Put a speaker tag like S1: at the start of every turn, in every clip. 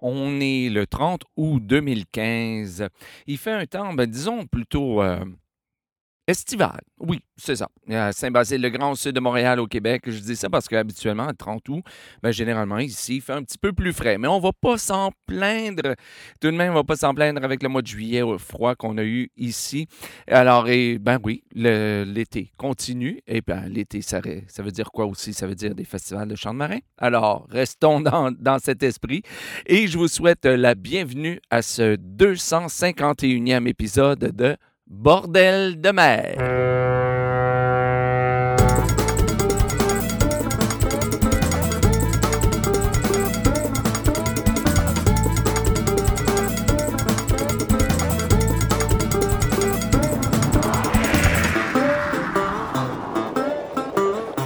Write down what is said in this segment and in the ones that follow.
S1: On est le 30 août 2015. Il fait un temps, ben, disons, plutôt euh, estival. Oui, c'est ça. Saint-Basile-le-Grand, sud de Montréal, au Québec. Je dis ça parce qu'habituellement, à 30 août, ben, généralement, ici, il fait un petit peu plus frais. Mais on va pas s'en plaindre. Tout de même, on va pas s'en plaindre avec le mois de juillet au froid qu'on a eu ici. Alors, et, ben oui, l'été continue. Et ben, l'été, ça, veut dire quoi aussi? Ça veut dire des festivals de chants de marin. Alors, restons dans, dans cet esprit. Et je vous souhaite la bienvenue à ce 251e épisode de Bordel de mer.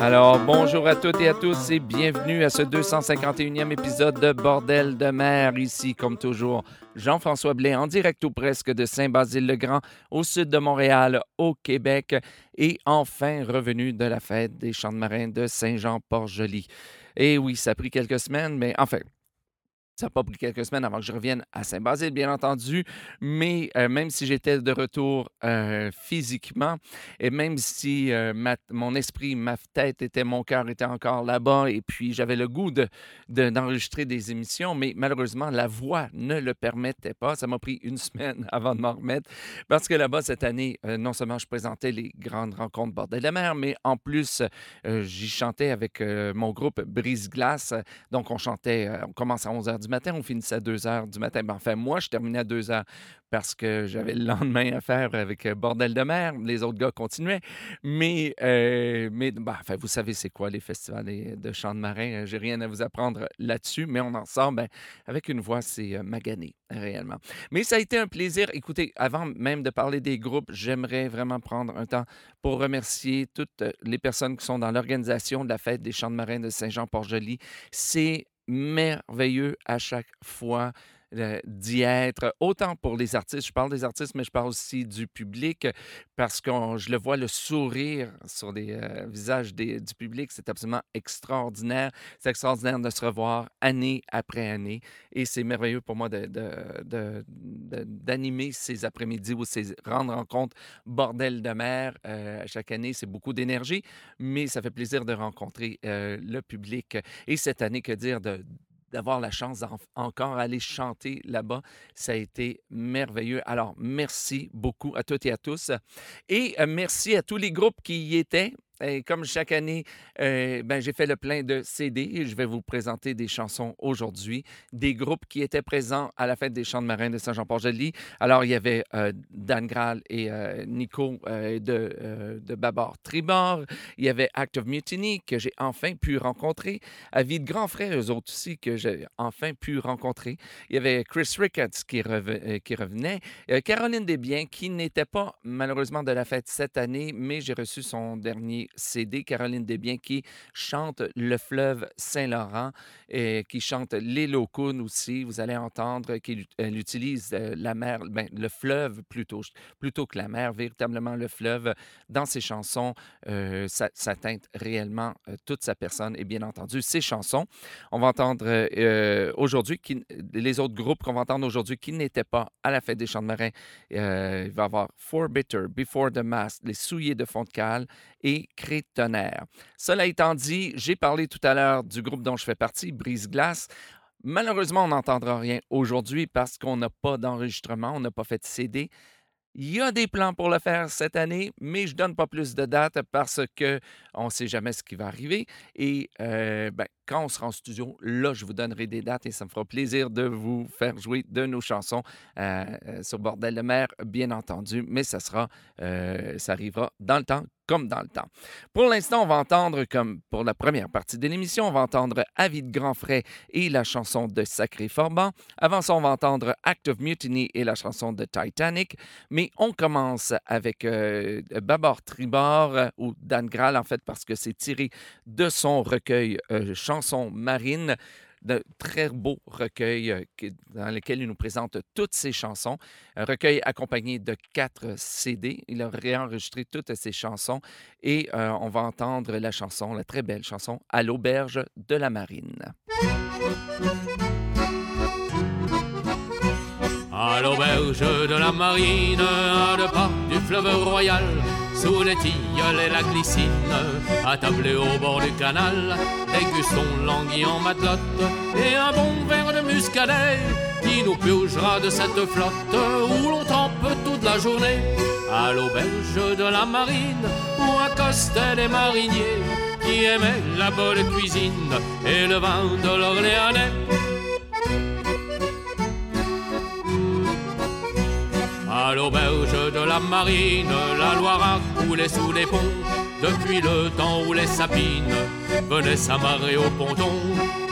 S1: Alors, bonjour à toutes et à tous et bienvenue à ce 251e épisode de Bordel de mer. Ici, comme toujours, Jean-François Blais en direct ou presque de Saint-Basile-le-Grand, au sud de Montréal, au Québec. Et enfin, revenu de la fête des Champs de marins de Saint-Jean-Port-Joli. Et oui, ça a pris quelques semaines, mais enfin, ça n'a pas pris quelques semaines avant que je revienne à Saint-Basile, bien entendu, mais euh, même si j'étais de retour euh, physiquement, et même si euh, mon esprit, ma tête était, mon cœur était encore là-bas, et puis j'avais le goût de, de- d'enregistrer des émissions, mais malheureusement, la voix ne le permettait pas. Ça m'a pris une semaine avant de m'en remettre, parce que là-bas, cette année, non seulement je présentais les grandes rencontres Bordel de la mer, mais en plus, j'y chantais avec mon groupe Brise-Glace. Donc, on chantait, on commence à 11 h du matin, on finissait à 2 h du matin. Ben, enfin, moi, je terminais à 2 h parce que j'avais le lendemain à faire avec euh, Bordel de mer. Les autres gars continuaient. Mais, euh, mais ben, enfin, vous savez, c'est quoi les festivals des- de chants de marin? Euh, J'ai rien à vous apprendre là-dessus, mais on en sort ben, avec une voix, c'est euh, magané, réellement. Mais ça a été un plaisir. Écoutez, avant même de parler des groupes, j'aimerais vraiment prendre un temps pour remercier toutes euh, les personnes qui sont dans l'organisation de la fête des chants de marins de Saint-Jean-Port-Joli. C'est merveilleux à chaque fois d'y être, autant pour les artistes, je parle des artistes, mais je parle aussi du public, parce que je le vois, le sourire sur les euh, visages du public, c'est absolument extraordinaire. C'est extraordinaire de se revoir année après année, et c'est merveilleux pour moi d'animer ces après-midi ou ces rendre rencontres bordel de mer euh, chaque année. C'est beaucoup d'énergie, mais ça fait plaisir de rencontrer euh, le public. Et cette année, que dire de d'avoir la chance encore aller chanter là-bas, ça a été merveilleux. Alors, merci beaucoup à toutes et à tous. Et euh, merci à tous les groupes qui y étaient. Et comme chaque année, euh, ben, j'ai fait le plein de CD je vais vous présenter des chansons aujourd'hui, des groupes qui étaient présents à la fête des chants de marins de Saint-Jean-Port-Joli. Alors, il y avait euh, Dan Graal et euh, Nico de, de Babord Tribord. Il y avait Act of Mutiny que j'ai enfin pu rencontrer. Avis de grands frères, eux autres aussi, que j'ai enfin pu rencontrer. Il y avait Chris Ricketts qui, qui revenait. Caroline Desbiens, qui n'était pas malheureusement de la fête cette année, mais j'ai reçu son dernier CD. Caroline Desbiens qui chante Le fleuve Saint-Laurent et qui chante Les Locounes aussi. Vous allez entendre qu'elle elle utilise euh, la mer, ben, le fleuve plutôt, plutôt que la mer, véritablement le fleuve dans ses chansons. euh, ça, ça teinte réellement euh, toute sa personne et bien entendu ses chansons. On va entendre euh, euh, aujourd'hui les autres groupes qu'on va entendre aujourd'hui qui n'étaient pas à la fête des chants de marins. Euh, il va y avoir For Bitter, Before the Mast, Les Souillés de Fond et Cré Tonnerre. Cela étant dit, j'ai parlé tout à l'heure du groupe dont je fais partie, Brise Glace. Malheureusement, on n'entendra rien aujourd'hui parce qu'on n'a pas d'enregistrement, on n'a pas fait de CD. Il y a des plans pour le faire cette année, mais je donne pas plus de dates parce que on ne sait jamais ce qui va arriver. Et euh, ben, quand on sera en studio, là, je vous donnerai des dates et ça me fera plaisir de vous faire jouer de nos chansons euh, euh, sur Bordel de mer, bien entendu. Mais ça sera, euh, ça arrivera dans le temps comme dans le temps. Pour l'instant, on va entendre, comme pour la première partie de l'émission, on va entendre Avis de Grand Frais et la chanson de Sacré Forban. Avant ça, on va entendre Act of Mutiny et la chanson de Titanic. Mais on commence avec euh, Tribord, euh, ou Dan Graal, en fait, parce que c'est tiré de son recueil euh, Chansons marines de très beau recueil euh, dans lequel il nous présente toutes ses chansons. Un recueil accompagné de quatre CD. Il a réenregistré toutes ses chansons et euh, on va entendre la chanson, la très belle chanson, À l'auberge de la marine.
S2: À l'auberge de la marine, à deux pas du fleuve royal, sous les tilleuls et la glycine, attablé au bord du canal, dégustons l'anguille en matelote et un bon verre de muscadet qui nous purgera de cette flotte où l'on trempe toute la journée. À l'auberge de la marine, où accostaient les mariniers qui aimaient la bonne cuisine et le vin de l'Orléanais. À l'auberge de la marine, la Loire a coulé sous les ponts. Depuis le temps où les sapines venaient s'amarrer au ponton,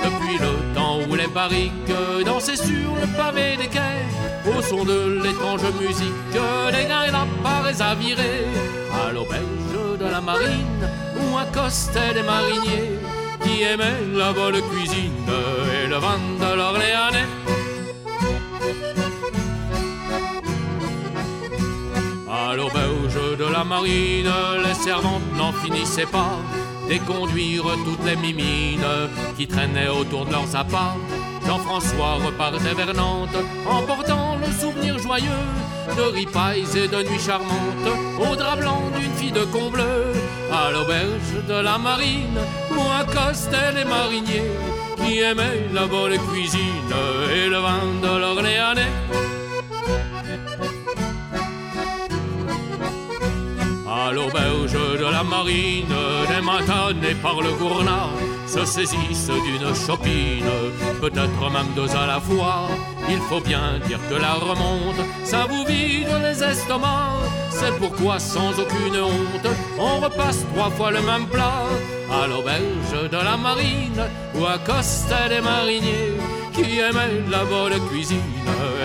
S2: depuis le temps où les barriques dansaient sur le pavé des quais, au son de l'étrange musique, les gars et la parés à virer, à l'auberge de la marine, où accostaient les mariniers qui aimaient la bonne cuisine et le vin de l'Orléanais. À l'auberge de la marine, les servantes n'en finissaient pas d'éconduire toutes les mimines qui traînaient autour de leurs appâts. Jean-François repartait vers Nantes, emportant le souvenir joyeux de ripailles et de nuits charmantes au drap blanc d'une fille de Combleu. À l'auberge de la marine, où accostaient les mariniers qui aimaient la bonne cuisine et le vin de l'Orléanais. À l'auberge de la marine, des matanés par le gournat se saisissent d'une chopine, peut-être même deux à la fois. Il faut bien dire que la remonte, ça vous vide les estomacs. C'est pourquoi, sans aucune honte, on repasse trois fois le même plat. À l'auberge de la marine, où accostaient des mariniers qui aimaient la bonne cuisine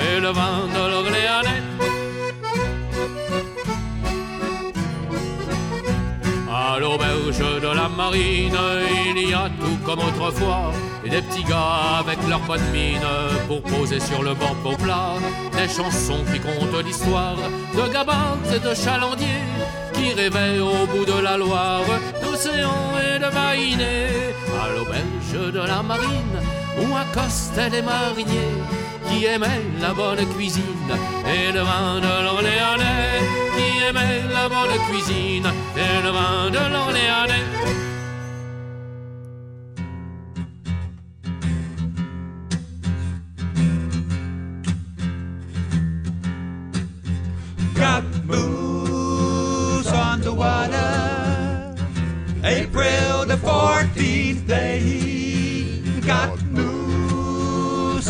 S2: et le vin de l'Orléanais. À l'auberge de la marine, il y a tout comme autrefois. Des petits gars avec leur bonne mine pour poser sur le banc au plat. Des chansons qui comptent l'histoire de gabins et de chalandiers qui rêvaient au bout de la Loire d'océans et de vainés. À l'auberge de la marine, où accostaient les mariniers qui aimaient la bonne cuisine et le vin de l'Orléanais, qui aimaient la bonne cuisine et le vin de l'Orléanais.
S3: moose on the water. April the 14th day, got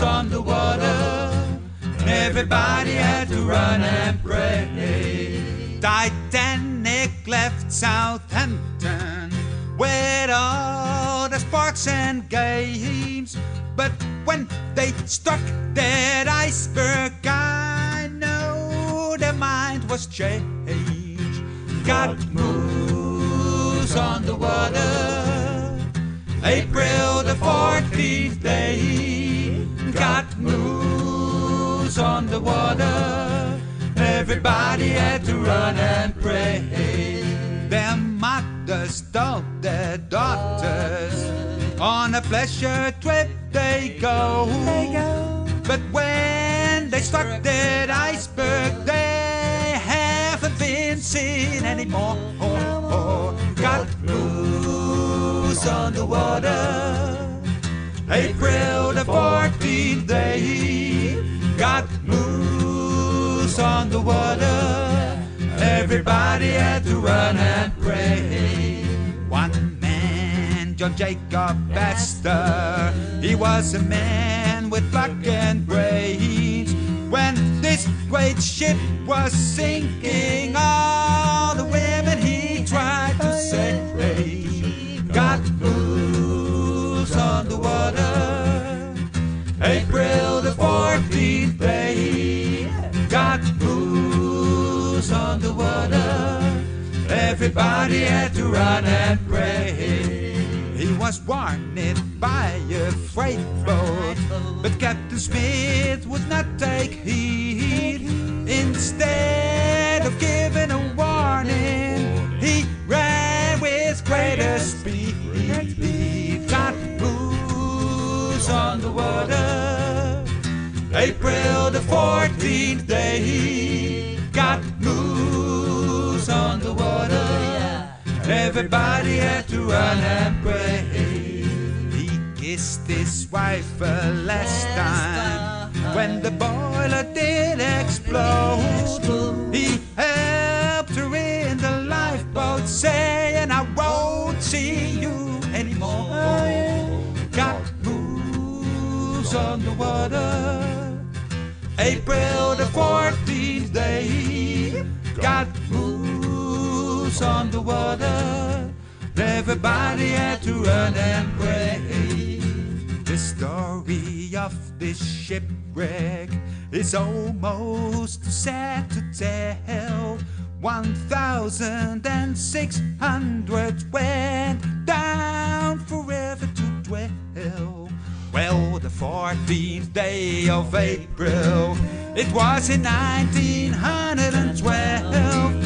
S3: on the water. Everybody had to run and pray. Titanic left Southampton with all the sparks and games. But when they struck that iceberg, I know their mind was changed. Got moves on the water. April the 14th day. Got moves on the water. Everybody had to run and pray. Their mothers told their daughters on a pleasure trip they go. But when they struck that iceberg, they haven't been seen anymore. Got loose on the water. April the 14th day. Got loose on the water. Everybody had to run and pray. One man, John Jacob Astor, he was a man with pluck and brains. When this great ship was sinking, Everybody had to run and pray. He was warned by a freight boat, but Captain Smith would not take heed. Instead of giving a warning, he ran with greater speed. He got loose on the water. April the 14th day. Everybody had to run and pray. He kissed his wife a last time when the boiler did explode. He helped her in the lifeboat, saying, I won't see you anymore. Got moves on the water. April the 14th day. Got moves on the water. Everybody had to run and pray. The story of this shipwreck is almost too sad to tell. 1,600 went down forever to dwell. Well, the 14th day of April, it was in 1912.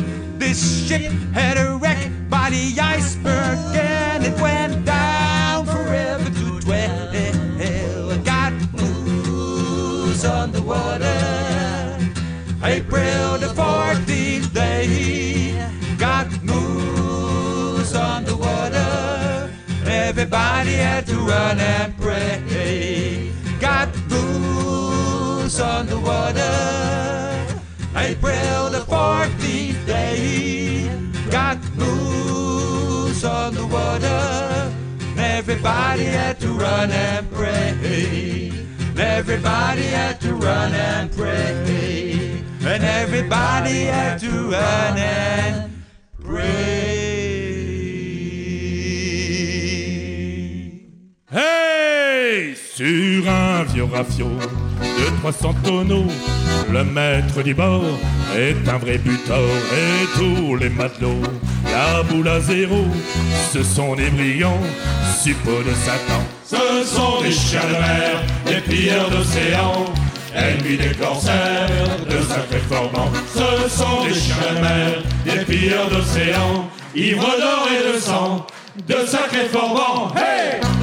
S3: This ship had a wreck by the iceberg and it went down forever to dwell. Got moves on the water. April the 14th day. Got moves on the water. Everybody had to run and pray. Got moves on the water. April the 14th day. Got moves on the water. Everybody had to run and pray. Everybody had to run and pray. And everybody had to run and pray.
S4: Hey Sur un vieux rafio de 300 tonneaux, le maître du bord est un vrai butor et tous les matelots, la boule à zéro, ce sont des brillants, suppôts de Satan. Ce sont des chiens de mer, des pilleurs d'océan, ennemis des corsaires, de sacrés formants. Ce sont des chiens de mer, des pilleurs d'océan, ivres d'or et de sang, de sacrés formants. Hey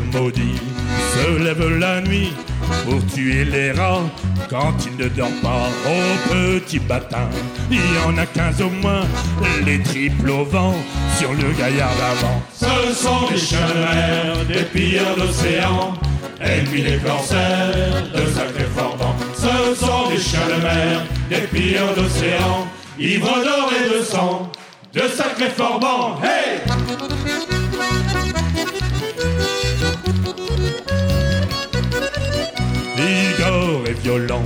S4: Maudit se lève la nuit pour tuer les rats quand il ne dort pas. Au petit matin, il y en a quinze au moins, les triples au vent sur le gaillard d'avant. Ce sont de mer, des pilleurs d'océan, ennemis des corsaires, de sacrés forbans. Ce sont des chiens de mer, des pilleurs d'océan, ivres d'or et de sang, de sacrés forbans. Hey! Est violent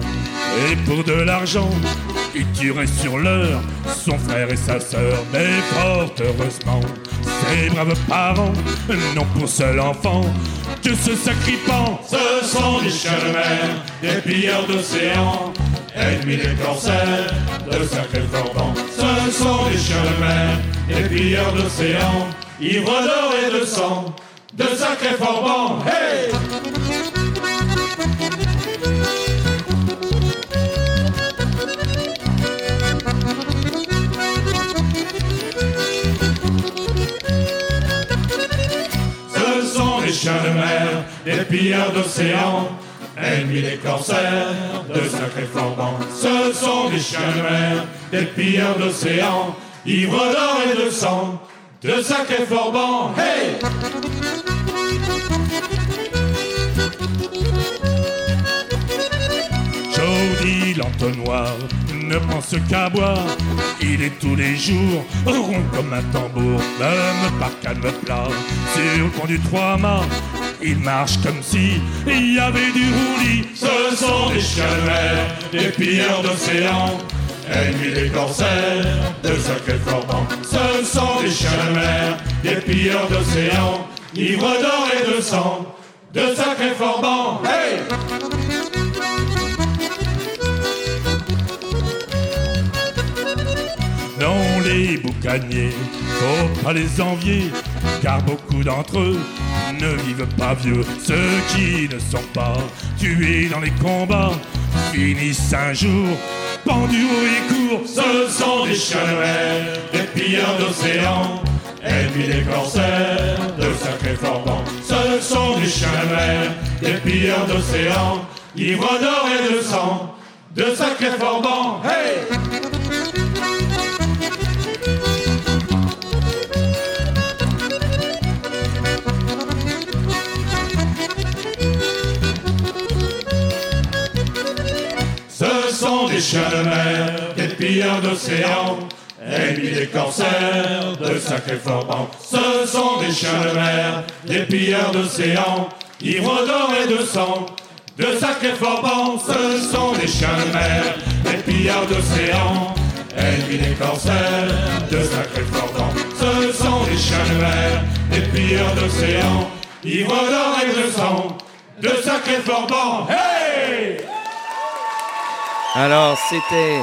S4: et pour de l'argent, il tuerait sur l'heure son frère et sa sœur. Mais fort heureusement, ses braves parents n'ont pour seul enfant que ce sacripant. Ce sont des chiens de mer, des pilleurs d'océan, ennemis des corsaires, de sacrés forbans. Ce sont des chiens de mer, des pilleurs d'océan, ivres d'or et de sang, de sacrés forbans. Hey! Chiens de mer, des pilleurs d'océan, ennemis des corsaires, de sacrés flambants. Ce sont des chiens de mer, des pilleurs d'océan, ivres d'or et de sang, de sacrés forbans. Hey! L'entonnoir ne pense qu'à boire. Il est tous les jours rond comme un tambour, même par calme plat. Sur le pont du trois-mâts, il marche comme si il y avait du roulis. Ce sont des chiens des pilleurs d'océan. Ennemis des corsaires, de sacrés forbans. Ce sont des chiens mer, des pilleurs d'océan, ivres d'or et de sang, de sacrés forbans. Hey! Boucaniers, faut pas les envier, car beaucoup d'entre eux ne vivent pas vieux. Ceux qui ne sont pas tués dans les combats finissent un jour pendus et court. Ce sont des mer, des pilleurs d'océan, ennemis des corsaires, de sacrés forbans. Ce sont des mer, des pilleurs d'océan, ivres d'or et de sang, de sacrés forbans. Hey! Des chiens de mer, des pilleurs d'océan, ennemis des corsaires, de sacrés forbans. Ce sont des chiens de mer, des pilleurs d'océan, ivres d'or et de sang, de sacrés forbans. Ce sont des chiens de mer, des pilleurs d'océan, ennemis des corsaires, de sacrés forbans. Ce sont des chiens de mer, des pilleurs d'océan, ivres d'or et de sang, de sacrés forbans. Hey!
S1: Alors, c'était.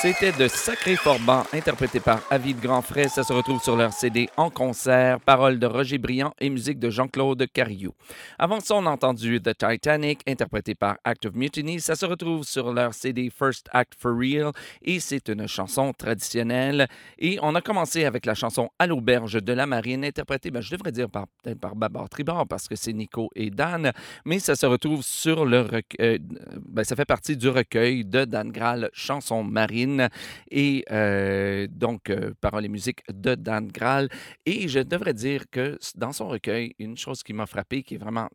S1: C'était de Sacré Forban, interprété par Avid Grandfrais. Ça se retrouve sur leur CD en concert, paroles de Roger Briand et musique de Jean-Claude Cariou. Avant ça, on a entendu The Titanic, interprété par Act of Mutiny. Ça se retrouve sur leur CD First Act for Real et c'est une chanson traditionnelle. Et on a commencé avec la chanson À l'auberge de la marine, interprétée, ben, je devrais dire par, par Babar Tribord parce que c'est Nico et Dan, mais ça se retrouve sur le recueil, ben, ça fait partie du recueil de Dan Graal, Chanson marine. Et euh, donc, euh, paroles et musique de Dan Graal. Et je devrais dire que dans son recueil, une chose qui m'a frappé, qui est vraiment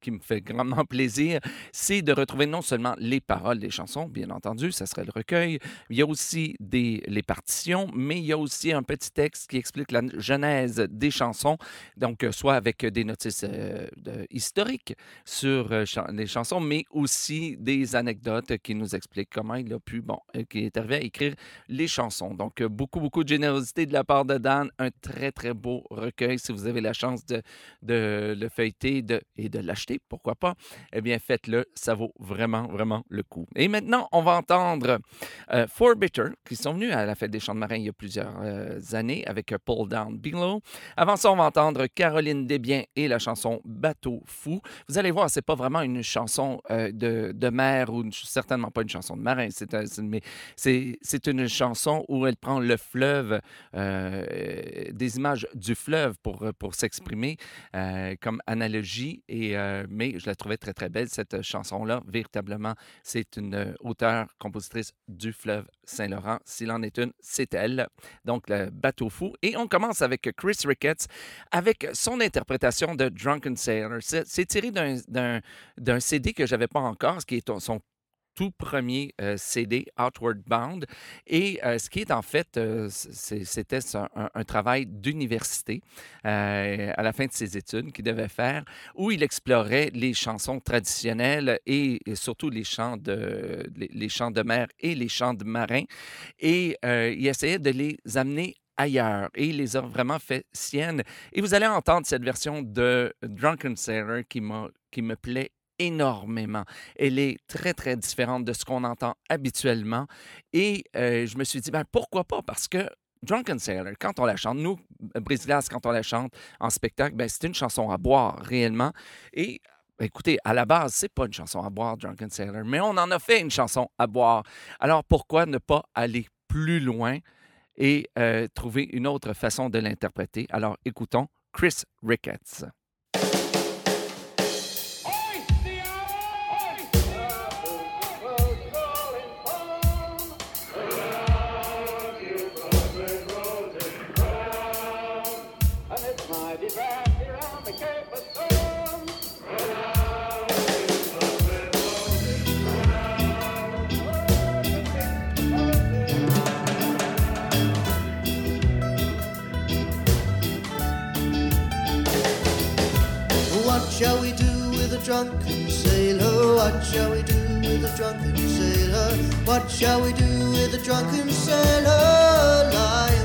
S1: qui me fait grandement plaisir, c'est de retrouver non seulement les paroles des chansons, bien entendu, ça serait le recueil, il y a aussi des, les partitions, mais il y a aussi un petit texte qui explique la genèse des chansons, donc euh, soit avec des notices euh, historiques sur euh, les chansons, mais aussi des anecdotes qui nous expliquent comment il a pu, bon, qui est arrivé à écrire les chansons. Donc, beaucoup, beaucoup de générosité de la part de Dan, un très, très beau recueil. Si vous avez la chance de, le feuilleter de, de l'acheter, pourquoi pas, eh bien, faites-le. Ça vaut vraiment, vraiment le coup. Et maintenant, on va entendre euh, Four Bitter, qui sont venus à la Fête des Chants de Marins il y a plusieurs euh, années avec euh, Pull Down Below. Avant ça, on va entendre Caroline Desbiens et la chanson Bateau Fou. Vous allez voir, c'est pas vraiment une chanson euh, de, de mer ou certainement pas une chanson de marin. C'est mais c'est une chanson où elle prend le fleuve, des images du fleuve pour, pour s'exprimer comme analogie. Et, euh, mais je la trouvais très, très belle, cette chanson-là. Véritablement, c'est une euh, auteure, compositrice du fleuve Saint-Laurent. S'il en est une, c'est elle. Donc, le bateau fou. Et on commence avec Chris Ricketts avec son interprétation de Drunken Sailor. C'est tiré d'un CD que j'avais pas encore, ce qui est son tout premier euh, CD, Outward Bound. Et euh, ce qui est en fait, euh, c'était un, travail d'université à la fin de ses études qu'il devait faire, où il explorait les chansons traditionnelles et, surtout les chants, de, les, chants de mer et les chants de marins. Et il essayait de les amener ailleurs et il les a vraiment fait siennes. Et vous allez entendre cette version de Drunken Sailor qui, qui me plaît énormément. Elle est très, très différente de ce qu'on entend habituellement. Et euh, je me suis dit, ben, pourquoi pas? Parce que Drunken Sailor, quand on la chante, nous, Brise-Glace, quand on la chante en spectacle, ben, c'est une chanson à boire réellement. Et ben, écoutez, à la base, c'est pas une chanson à boire, Drunken Sailor, mais on en a fait une chanson à boire. Alors pourquoi ne pas aller plus loin et euh, trouver une autre façon de l'interpréter? Alors écoutons Chris Ricketts.
S5: Drunken sailor? What shall we do with a drunken sailor? What shall we do with a drunken sailor? Lie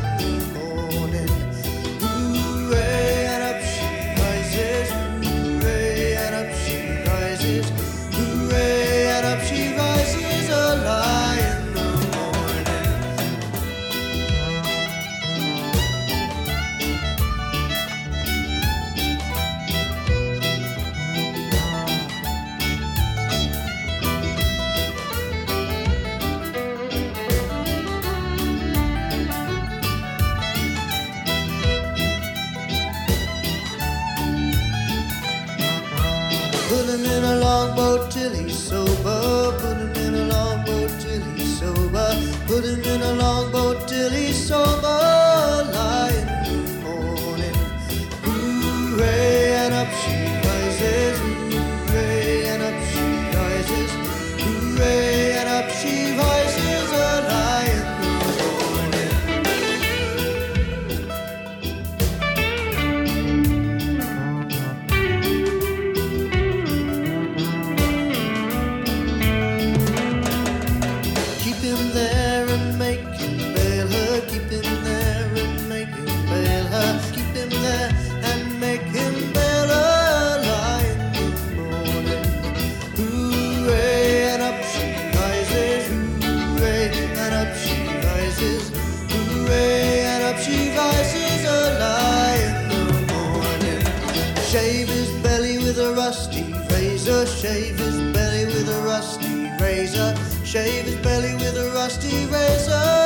S5: his belly with a rusty razor.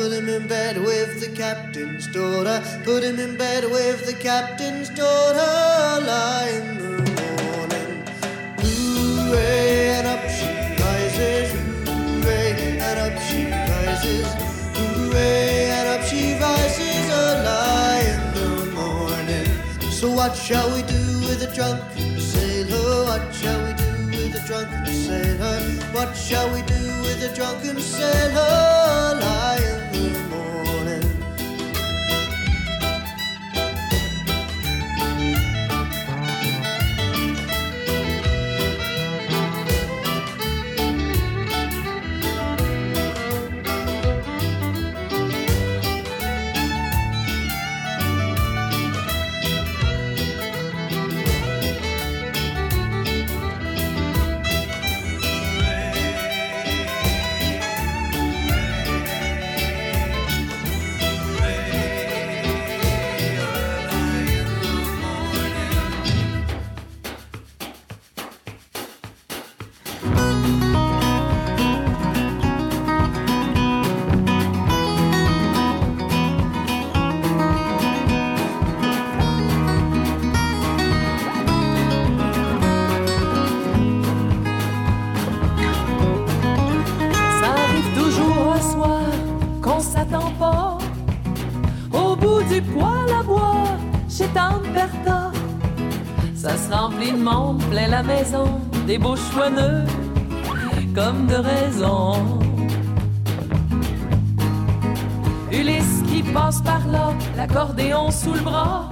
S5: Put him in bed with the captain's daughter. Put him in bed with the captain's daughter. Lie in the morning. Hooray, and up she rises. Hooray, and up she rises. Hooray, and up she rises. A lie in the morning. So what shall we do with a drunken sailor? What shall we do with a drunken sailor? What shall we do with a drunken sailor? Lie
S6: des beaux chouanneux, comme de raison. Ulysse qui passe par là, l'accordéon sous le bras.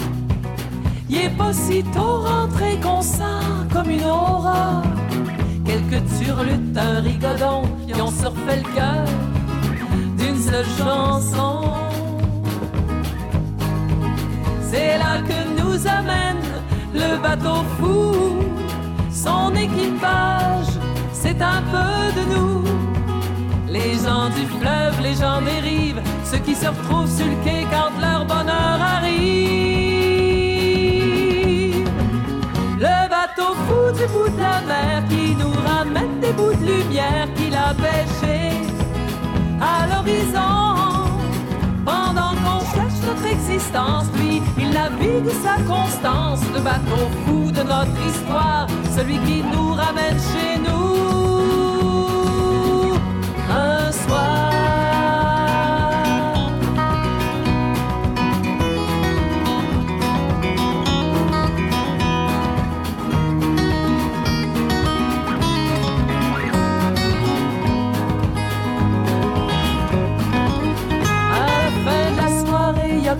S6: Y est pas si tôt rentré qu'on sent comme une aura. Quelques turlutes, un rigodon qui ont surfait le cœur d'une seule chanson. C'est là que nous amène le bateau fou. Son équipage, c'est un peu de nous. Les gens du fleuve, les gens des rives, ceux qui se retrouvent sur le quai quand leur bonheur arrive. Le bateau fou du bout de la mer qui nous ramène des bouts de lumière qu'il a pêché à l'horizon. Pendant qu'on cherche notre existence, navigue sa constance, le bateau fou de notre histoire, celui qui nous ramène chez nous. Un soir.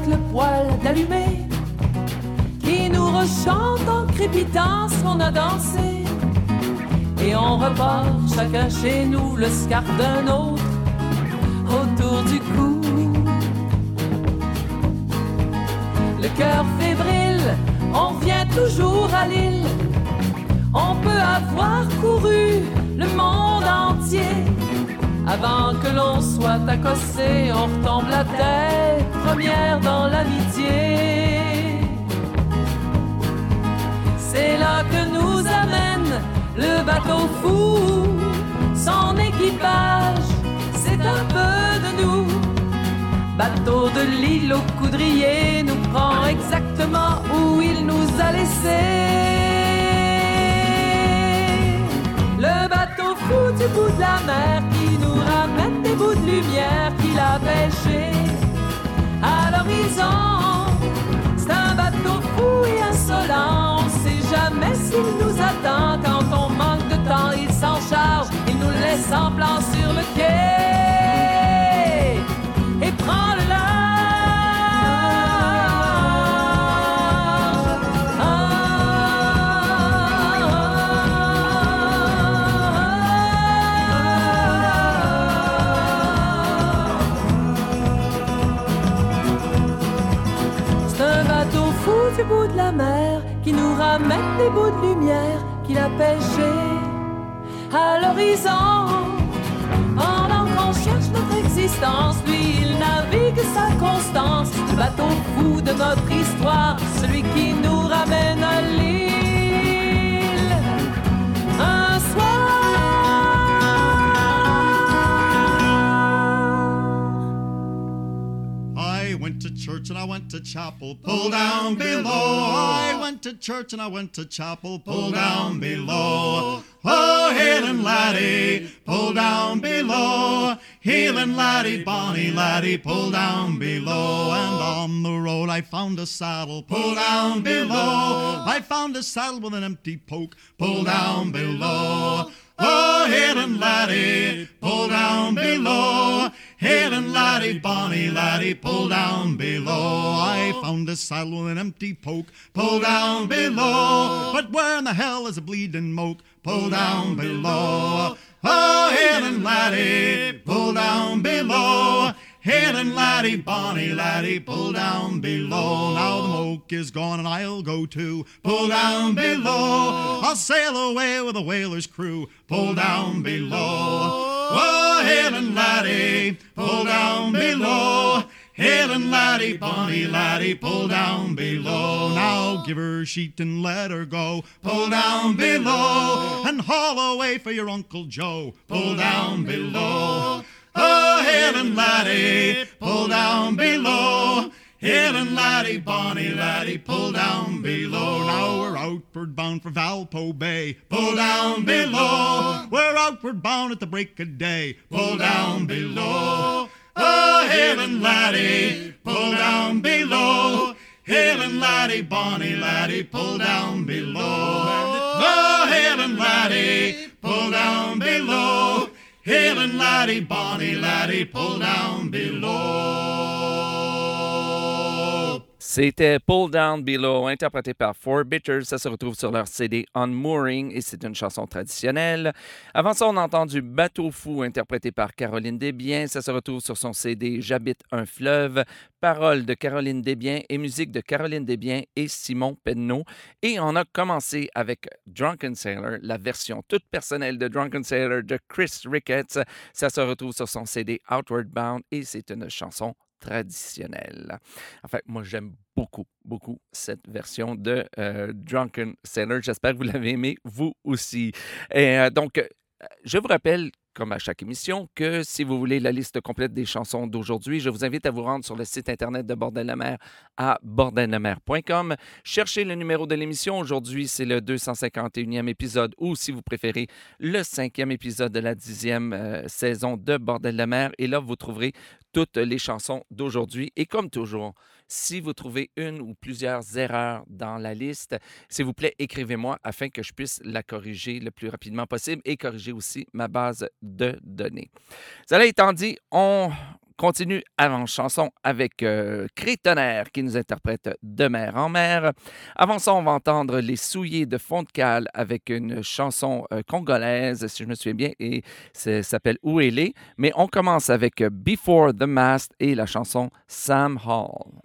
S6: Le poil nous rechante en crépitant qu'on a dansé. Et on repart chacun chez nous, le scarpe d'un autre, autour du cou. Le cœur fébrile, on vient toujours à l'île. On peut avoir couru le monde entier. Avant que l'on soit accossé, on retombe la tête première dans l'amitié. C'est là que nous amène le bateau fou. Son équipage, c'est un peu de nous. Bateau de l'île au coudrier nous prend exactement où il nous a laissés. Le bateau fou du bout de la mer qui nous ramène des bouts de lumière qu'il a pêchés à l'horizon. C'est un bateau fou et insolent, jamais s'il nous attend. Quand on manque de temps, il s'en charge, il nous laisse en plan sur le quai de la mer qui nous ramène des bouts de lumière qu'il a pêchés à l'horizon. Pendant qu'on cherche notre existence, lui il navigue sa constance. Le bateau fou de notre histoire, celui qui nous ramène à l'île.
S7: Church and I went to chapel, pull down below. I went to church and I went to chapel, pull down below. Oh, Helen laddie, pull down below. Helen laddie, bonny laddie, pull down below. And on the road I found a saddle, pull down below. I found a saddle with an empty poke, pull down below. Oh, Helen laddie, pull down below. Helen laddie, bonny laddie, pull down below. I found a saddle with an empty poke, pull down below. But where in the hell is a bleeding moke? Pull down below. Oh, Helen laddie, pull down below. Helen laddie, bonny laddie, pull down below. Now the moke is gone and I'll go too. Pull down below. I'll sail away with a whaler's crew. Pull down below. Oh, Helen laddie, pull down below. Helen laddie, bonny laddie, pull down below. Now give her sheet and let her go. Pull down below and haul away for your Uncle Joe. Pull down below. Oh, Helen laddie, pull down below. Helen laddie, bonny laddie, pull down below. Now we're outward bound for Valpo Bay. Pull down below. We're outward bound at the break of day. Pull down below. Oh, Helen laddie, pull down below. Helen laddie, bonny laddie, pull down below. Oh, Helen laddie, pull down below. Helen laddie, bonny laddie, pull down below.
S1: C'était Pull Down Below, interprété par Four Bitters. Ça se retrouve sur leur CD Unmooring et c'est une chanson traditionnelle. Avant ça, on a entendu Bateau Fou, interprété par Caroline Desbiens. Ça se retrouve sur son CD J'habite un fleuve. Paroles de Caroline Desbiens et musique de Caroline Desbiens et Simon Penneau. Et on a commencé avec Drunken Sailor, la version toute personnelle de Drunken Sailor de Chris Ricketts. Ça se retrouve sur son CD Outward Bound et c'est une chanson traditionnelle. En fait, moi, j'aime beaucoup, beaucoup cette version de euh, Drunken Sailor. J'espère que vous l'avez aimé, vous aussi. Et euh, donc, euh, je vous rappelle, comme à chaque émission, que si vous voulez la liste complète des chansons d'aujourd'hui, je vous invite à vous rendre sur le site Internet de Bordel la mer à bordellemer.com. Cherchez le numéro de l'émission. Aujourd'hui, c'est le 251e épisode ou, si vous préférez, le cinquième épisode de la dixième euh, saison de Bordel la mer. Et là, vous trouverez toutes les chansons d'aujourd'hui. Et comme toujours, si vous trouvez une ou plusieurs erreurs dans la liste, s'il vous plaît, écrivez-moi afin que je puisse la corriger le plus rapidement possible et corriger aussi ma base de données. Cela étant dit, on continue avant chanson avec euh, Crétonnerre qui nous interprète De mer en mer. Avant ça, on va entendre Les Souillés de Fond-de-Cale avec une chanson euh, congolaise, si je me souviens bien, et ça s'appelle Où elle. Mais on commence avec euh, Before the Mast et la chanson Sam Hall.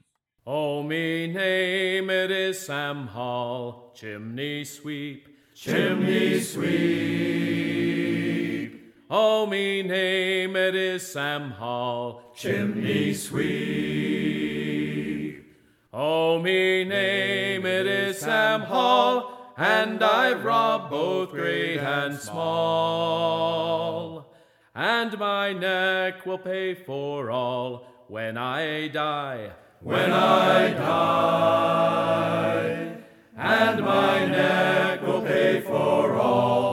S8: Oh, me name is Sam Hall, chimney sweep, chimney sweep. Oh, me name it is Sam Hall, chimney sweep. Oh, me name it is Sam Hall, and I've robbed both great and small. And my neck will pay for all when I die when I die, and my neck will pay for all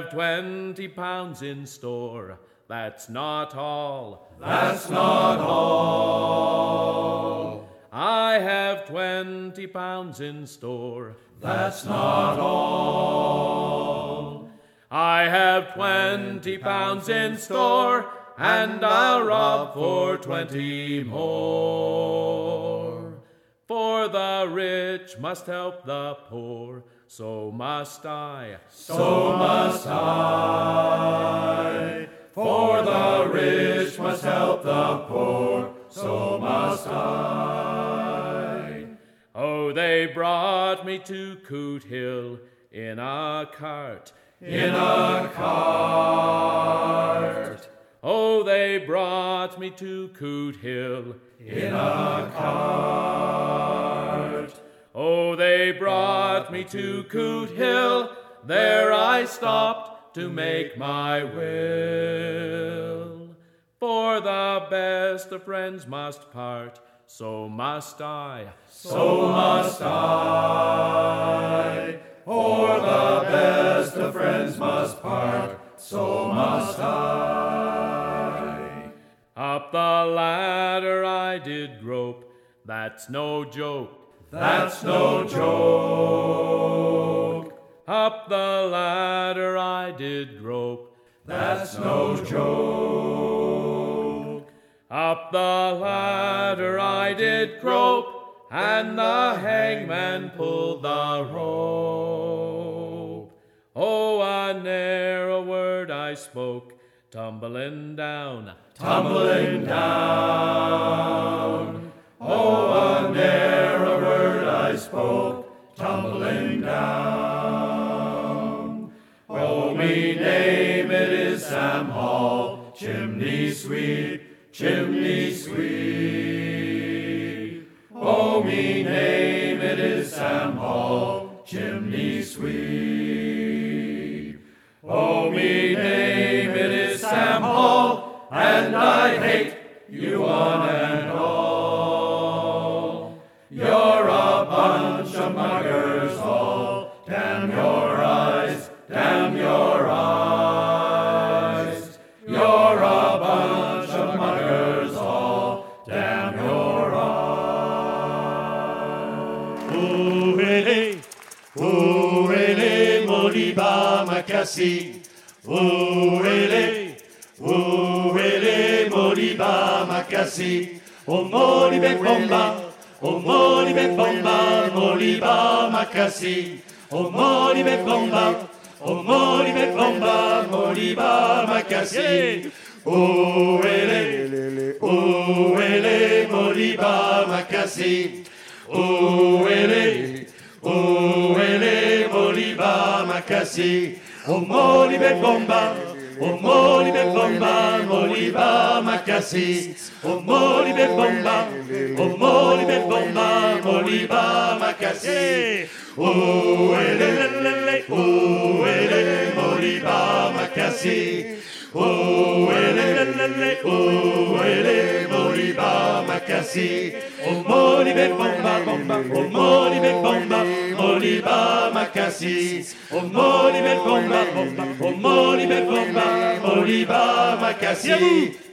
S8: have twenty pounds in store, that's not all, that's not all. I have twenty pounds in store, that's not all. I have twenty pounds in store, and I'll rob for twenty more. For the rich must help the poor, so must I, so must I. For the rich must help the poor, so must I. Oh, they brought me to Coot Hill in a cart, in a cart. Oh, they brought me to Coot Hill in a cart. They brought me to Coot Hill. There I stopped to make my will. For the best of friends must part, so must I, so must I. For the best of friends must part, so must I. Up the ladder I did grope, that's no joke, that's no joke. Up the ladder I did grope, that's no joke. Up the ladder I did grope, and the hangman pulled the rope. Oh, I ne'er a word I spoke, tumbling down, tumbling down. Oh, a narrow word I spoke, tumbling down. Oh, me name it is Sam Hall, chimney sweep, chimney
S4: moliba makasi. O molibe bomba, o molibe bomba, moliba makasi. Ouele, ouele, moliba makasi. Ouele, ouele, moliba makasi. O molibe bomba, bomba, o molibe bomba, moliba makasi. O molibe bomba, bomba, o molibe bomba, moliba makasi.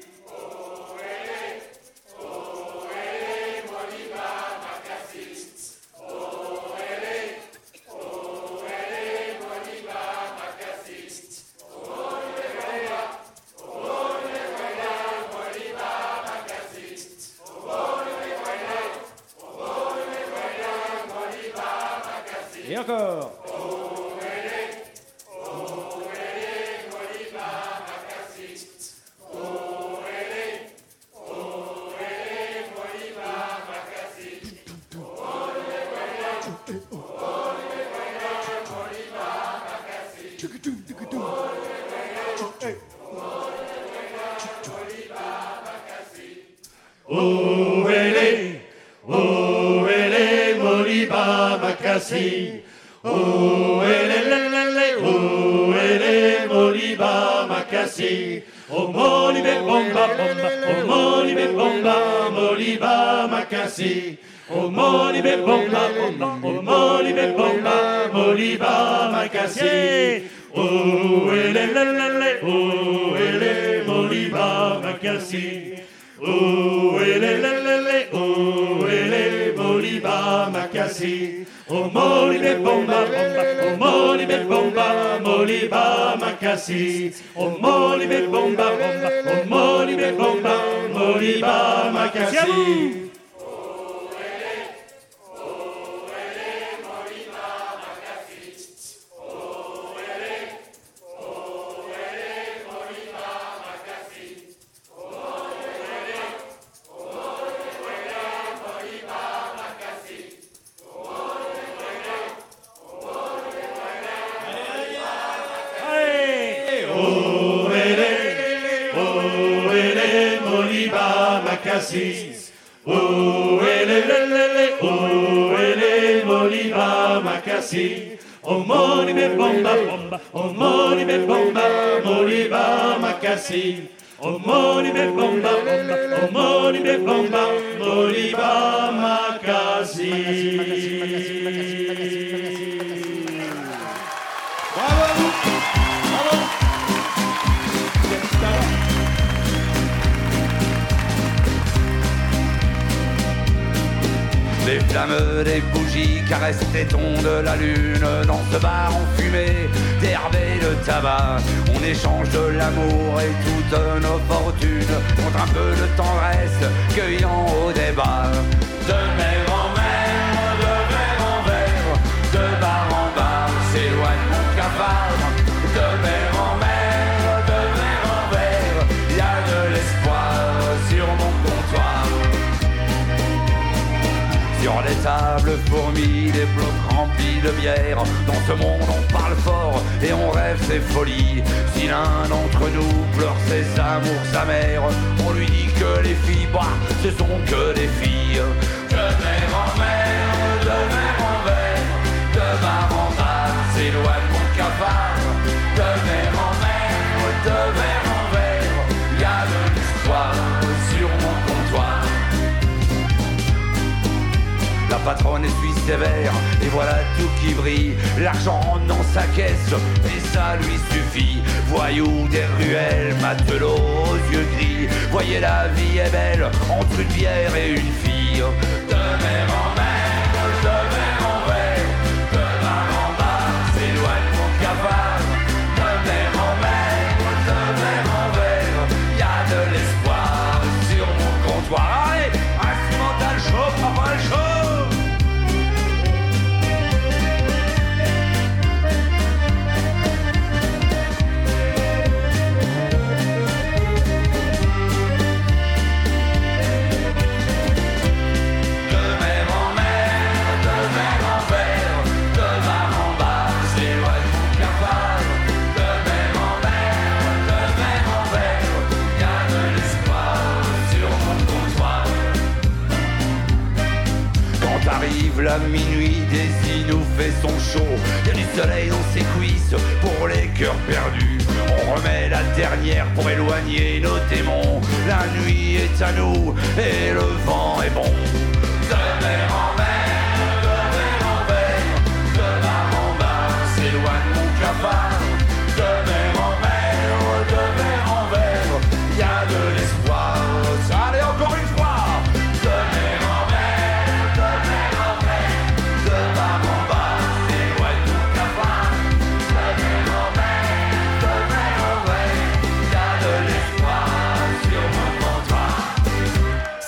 S4: Moliba
S9: Macassi. Oh Molibe bomba oh Molibe bomba, Moliba Macassi. Où elle est, la, la, la, où elle est, Moliba Macassi. Oh, ele, le, le, le, oh, ele, Moliba, Macassi. Oh, Molibe, bomba, bomba, oh, Molibe, bomba, Moliba, Macassi. Oh, Molibe, bomba, bomba, oh, Molibe, bomba, Moliba, Macassi. Oh, Moliba, Macassi. Oh, Molibe, bomba, bomba, oh, Molibe, bomba, Moliba, Macassi. Oh, Molibe, bomba, bomba, oh, Molibe, bomba, Moliba, Macassi.
S10: Des bougies caressent les tons de la lune Dans ce bar en fumée, d'herbe et de tabac. On échange de l'amour et toutes nos fortunes Contre un peu de tendresse, cueillant au débat. De les tables fourmis, des blocs remplis de bière. Dans ce monde, on parle fort et on rêve ses folies. Si l'un d'entre nous pleure ses amours, sa mère, on lui dit que les filles, bah, ce sont que des filles. De mer en mer, de mer en verre, de bar en bar, s'éloigne mon cafard. De mer en mer, de verre patronne essuie sévère, et voilà tout qui brille. L'argent dans sa caisse, et ça lui suffit. Voyou des ruelles, matelot aux yeux gris. Voyez la vie est belle, entre une bière et une fille. Nous fait son show. Y a du soleil dans ses cuisses pour les cœurs perdus. On remet la dernière pour éloigner nos démons. La nuit est à nous et le vent est bon.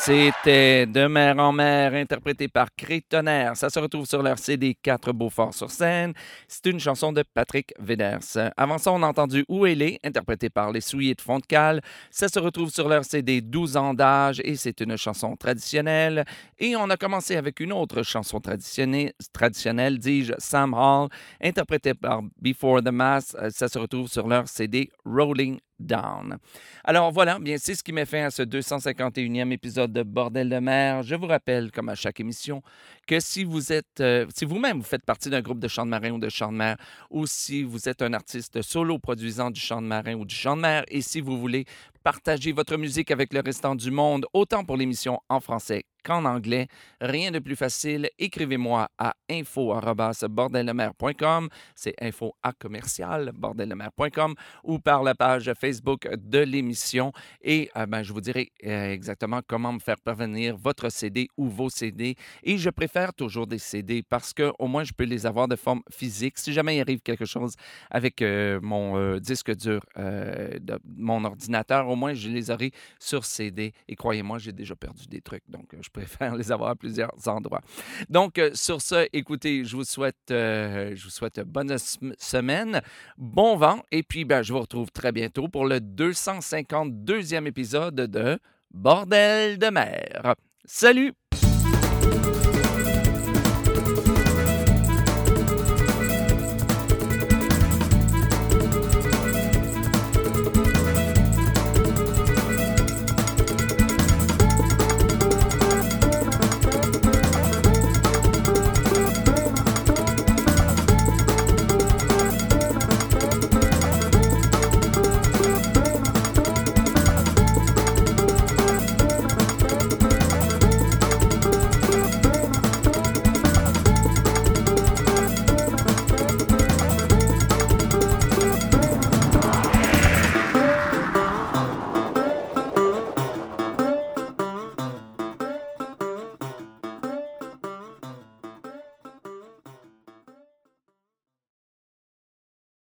S1: C'était De mer en mer, interprété par Crétonnerre. Ça se retrouve sur leur CD 4 Beaufort sur scène. C'est une chanson de Patrick Veders. Avant ça, on a entendu Où elle est, interprété par Les Souliers de Fontcal. Ça se retrouve sur leur CD 12 ans d'âge et c'est une chanson traditionnelle. Et on a commencé avec une autre chanson traditionnelle, dis-je, Sam Hall, interprétée par Before the Mass. Ça se retrouve sur leur CD Rolling Alors voilà, bien c'est ce qui met fin à ce 251e épisode de Bordel de mer. Je vous rappelle, comme à chaque émission, que si vous êtes, euh, si vous-même vous faites partie d'un groupe de chant de marin ou de chant de mer, ou si vous êtes un artiste solo produisant du chant de marin ou du chant de mer, et si vous voulez partager votre musique avec le restant du monde, autant pour l'émission en français qu'en anglais, rien de plus facile. Écrivez-moi à info@bordellemer.com, c'est info à commercial bordellemer.com ou par la page Facebook de l'émission. Et euh, ben, je vous dirai euh, exactement comment me faire parvenir votre CD ou vos CD et je préfère toujours des CD parce que au moins je peux les avoir de forme physique. Si jamais il arrive quelque chose avec euh, mon disque dur de mon ordinateur, au moins je les aurai sur CD et croyez-moi, j'ai déjà perdu des trucs. Donc je préfère les avoir à plusieurs endroits. Donc euh, sur ce, écoutez, je vous souhaite euh, bonne sem- semaine, bon vent et puis ben, je vous retrouve très bientôt pour le 252e épisode de Bordel de mer. Salut!